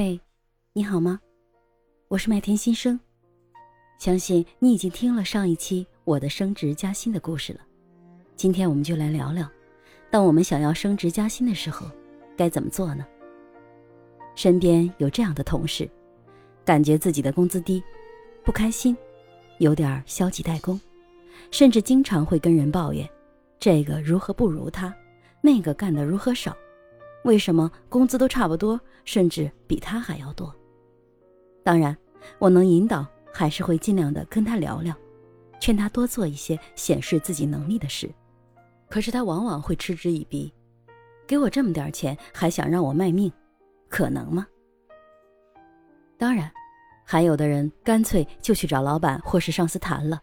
嘿，你好吗？我是麦田新生，相信你已经听了上一期我的升职加薪的故事了。今天我们就来聊聊，当我们想要升职加薪的时候，该怎么做呢？身边有这样的同事，感觉自己的工资低，不开心，有点消极怠工，甚至经常会跟人抱怨，这个如何不如他，那个干的如何少。为什么工资都差不多，甚至比他还要多？当然，我能引导，还是会尽量的跟他聊聊，劝他多做一些显示自己能力的事。可是他往往会嗤之以鼻，给我这么点钱，还想让我卖命，可能吗？当然，还有的人干脆就去找老板或是上司谈了，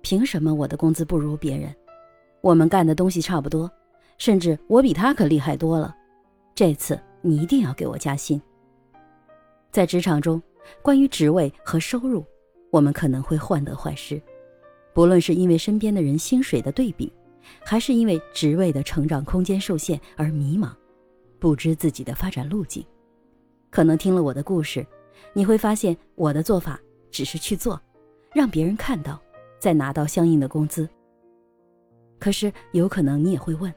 凭什么我的工资不如别人？我们干的东西差不多，甚至我比他可厉害多了。这次你一定要给我加薪。在职场中，关于职位和收入，我们可能会患得患失，不论是因为身边的人薪水的对比，还是因为职位的成长空间受限而迷茫，不知自己的发展路径。可能听了我的故事，你会发现我的做法只是去做，让别人看到，再拿到相应的工资。可是有可能你也会问。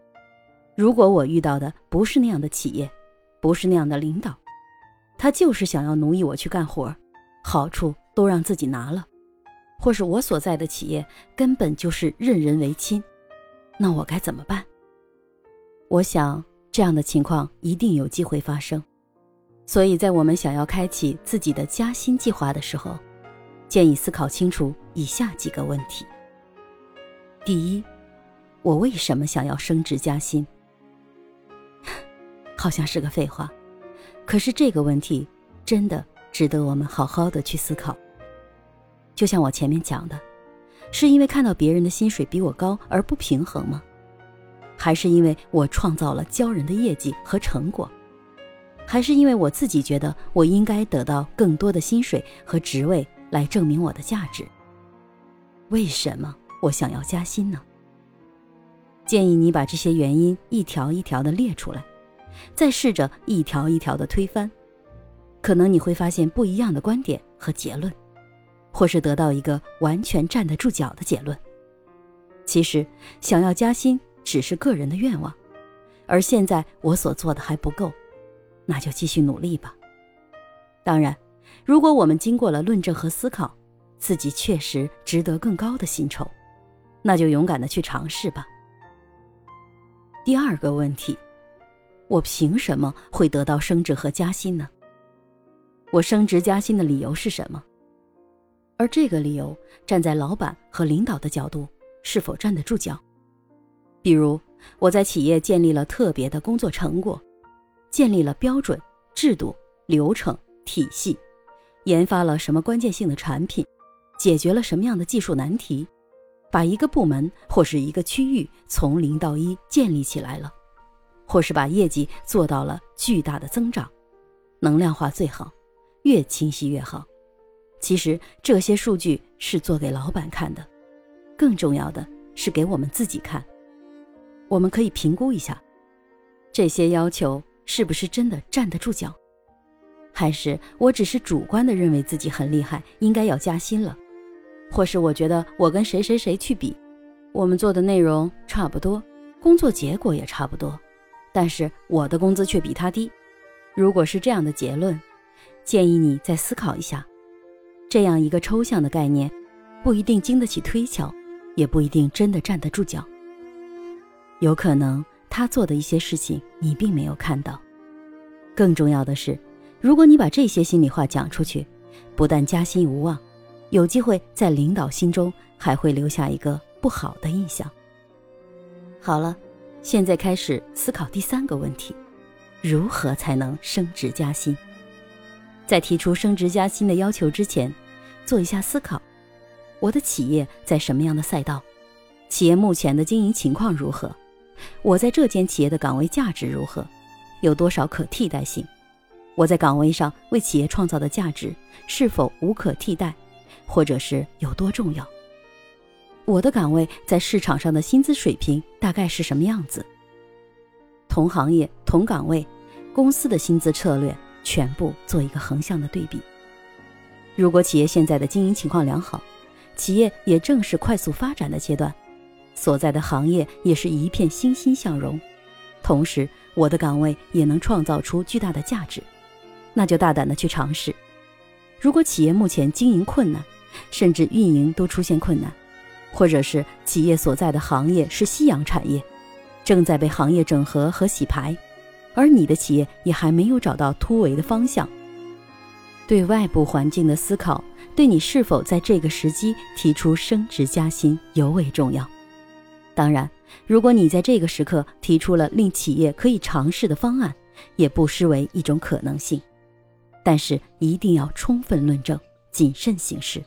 如果我遇到的不是那样的企业，不是那样的领导，他就是想要奴役我去干活，好处都让自己拿了，或是我所在的企业根本就是任人唯亲，那我该怎么办？我想这样的情况一定有机会发生，所以在我们想要开启自己的加薪计划的时候，建议思考清楚以下几个问题：第一，我为什么想要升职加薪？好像是个废话，可是这个问题真的值得我们好好的去思考。就像我前面讲的，是因为看到别人的薪水比我高而不平衡吗？还是因为我创造了骄人的业绩和成果？还是因为我自己觉得我应该得到更多的薪水和职位来证明我的价值？为什么我想要加薪呢？建议你把这些原因一条一条的列出来。再试着一条一条的推翻，可能你会发现不一样的观点和结论，或是得到一个完全站得住脚的结论。其实，想要加薪只是个人的愿望，而现在我所做的还不够，那就继续努力吧。当然，如果我们经过了论证和思考，自己确实值得更高的薪酬，那就勇敢的去尝试吧。第二个问题。我凭什么会得到升职和加薪呢？我升职加薪的理由是什么？而这个理由站在老板和领导的角度是否站得住脚？比如我在企业建立了特别的工作成果，建立了标准、制度、流程、体系，研发了什么关键性的产品，解决了什么样的技术难题，把一个部门或是一个区域从零到一建立起来了。或是把业绩做到了巨大的增长，能量化最好，越清晰越好。其实这些数据是做给老板看的，更重要的是给我们自己看。我们可以评估一下，这些要求是不是真的站得住脚，还是我只是主观的认为自己很厉害，应该要加薪了，或是我觉得我跟谁谁谁去比，我们做的内容差不多，工作结果也差不多。但是我的工资却比他低，如果是这样的结论，建议你再思考一下。这样一个抽象的概念，不一定经得起推敲，也不一定真的站得住脚。有可能他做的一些事情你并没有看到。更重要的是，如果你把这些心里话讲出去，不但加薪无望，有机会在领导心中还会留下一个不好的印象。好了。现在开始思考第三个问题：如何才能升职加薪？在提出升职加薪的要求之前，做一下思考：我的企业在什么样的赛道？企业目前的经营情况如何？我在这间企业的岗位价值如何？有多少可替代性？我在岗位上为企业创造的价值是否无可替代，或者是有多重要？我的岗位在市场上的薪资水平大概是什么样子？同行业同岗位，公司的薪资策略全部做一个横向的对比。如果企业现在的经营情况良好，企业也正是快速发展的阶段，所在的行业也是一片欣欣向荣，同时我的岗位也能创造出巨大的价值，那就大胆的去尝试。如果企业目前经营困难，甚至运营都出现困难，或者是企业所在的行业是夕阳产业，正在被行业整合和洗牌，而你的企业也还没有找到突围的方向。对外部环境的思考，对你是否在这个时机提出升职加薪尤为重要。当然，如果你在这个时刻提出了令企业可以尝试的方案，也不失为一种可能性。但是一定要充分论证，谨慎行事。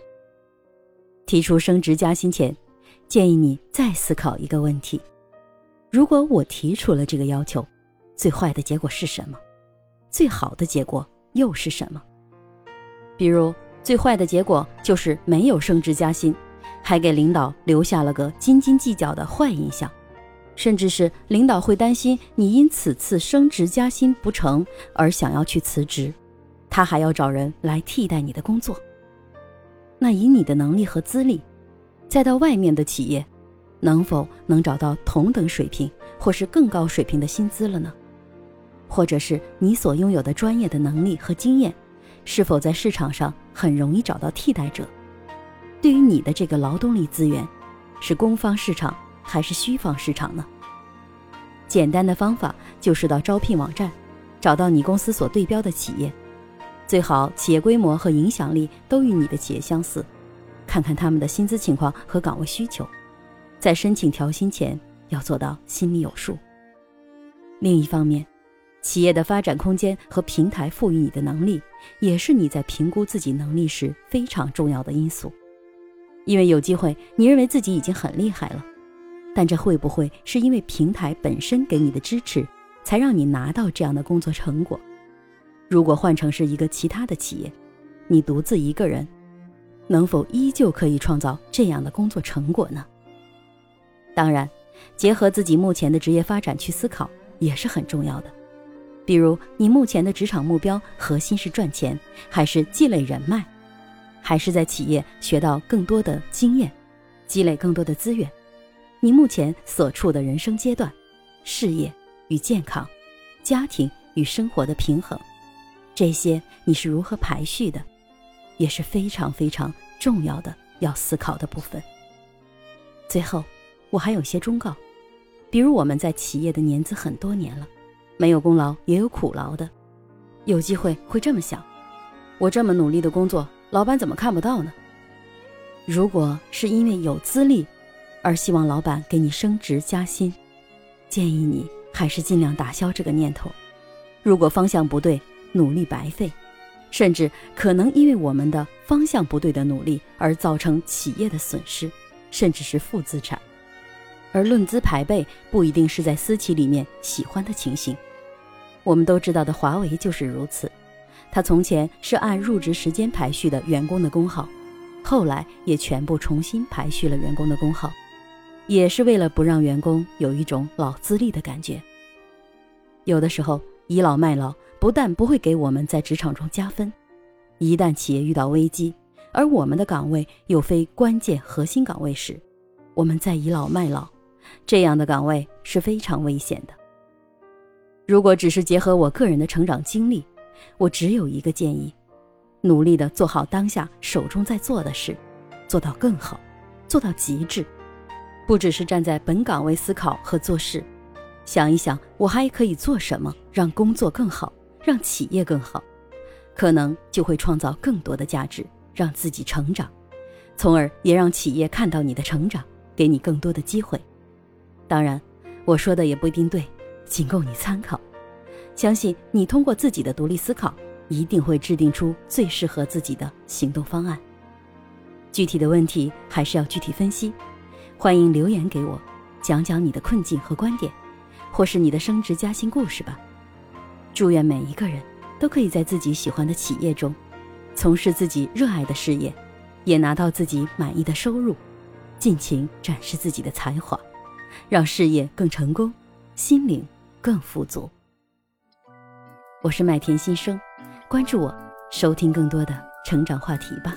提出升职加薪前，建议你再思考一个问题：如果我提出了这个要求，最坏的结果是什么？最好的结果又是什么？比如，最坏的结果就是没有升职加薪，还给领导留下了个斤斤计较的坏印象，甚至是领导会担心你因此次升职加薪不成而想要去辞职，他还要找人来替代你的工作。那以你的能力和资历，再到外面的企业，能否能找到同等水平或是更高水平的薪资了呢？或者是你所拥有的专业的能力和经验，是否在市场上很容易找到替代者？对于你的这个劳动力资源，是供方市场还是需方市场呢？简单的方法就是到招聘网站，找到你公司所对标的企业。最好企业规模和影响力都与你的企业相似，看看他们的薪资情况和岗位需求，在申请调薪前要做到心里有数。另一方面，企业的发展空间和平台赋予你的能力，也是你在评估自己能力时非常重要的因素。因为有机会，你认为自己已经很厉害了，但这会不会是因为平台本身给你的支持，才让你拿到这样的工作成果？如果换成是一个其他的企业，你独自一个人，能否依旧可以创造这样的工作成果呢？当然，结合自己目前的职业发展去思考也是很重要的。比如，你目前的职场目标核心是赚钱，还是积累人脉，还是在企业学到更多的经验，积累更多的资源？你目前所处的人生阶段，事业与健康，家庭与生活的平衡。这些你是如何排序的，也是非常非常重要的要思考的部分。最后，我还有些忠告，比如我们在企业的年资很多年了，没有功劳也有苦劳的，有机会会这么想：我这么努力的工作，老板怎么看不到呢？如果是因为有资历而希望老板给你升职加薪，建议你还是尽量打消这个念头。如果方向不对，努力白费，甚至可能因为我们的方向不对的努力而造成企业的损失，甚至是负资产。而论资排辈不一定是在私企里面喜欢的情形。我们都知道的华为就是如此，它从前是按入职时间排序的员工的工号，后来也全部重新排序了员工的工号，也是为了不让员工有一种老资历的感觉。有的时候倚老卖老。不但不会给我们在职场中加分，一旦企业遇到危机，而我们的岗位又非关键核心岗位时，我们在倚老卖老，这样的岗位是非常危险的。如果只是结合我个人的成长经历，我只有一个建议：努力的做好当下手中在做的事，做到更好，做到极致，不只是站在本岗位思考和做事，想一想我还可以做什么，让工作更好。让企业更好，可能就会创造更多的价值，让自己成长，从而也让企业看到你的成长，给你更多的机会。当然，我说的也不一定对，仅供你参考。相信你通过自己的独立思考，一定会制定出最适合自己的行动方案。具体的问题还是要具体分析，欢迎留言给我，讲讲你的困境和观点，或是你的升职加薪故事吧。祝愿每一个人都可以在自己喜欢的企业中，从事自己热爱的事业，也拿到自己满意的收入，尽情展示自己的才华，让事业更成功，心灵更富足。我是麦田新生，关注我，收听更多的成长话题吧。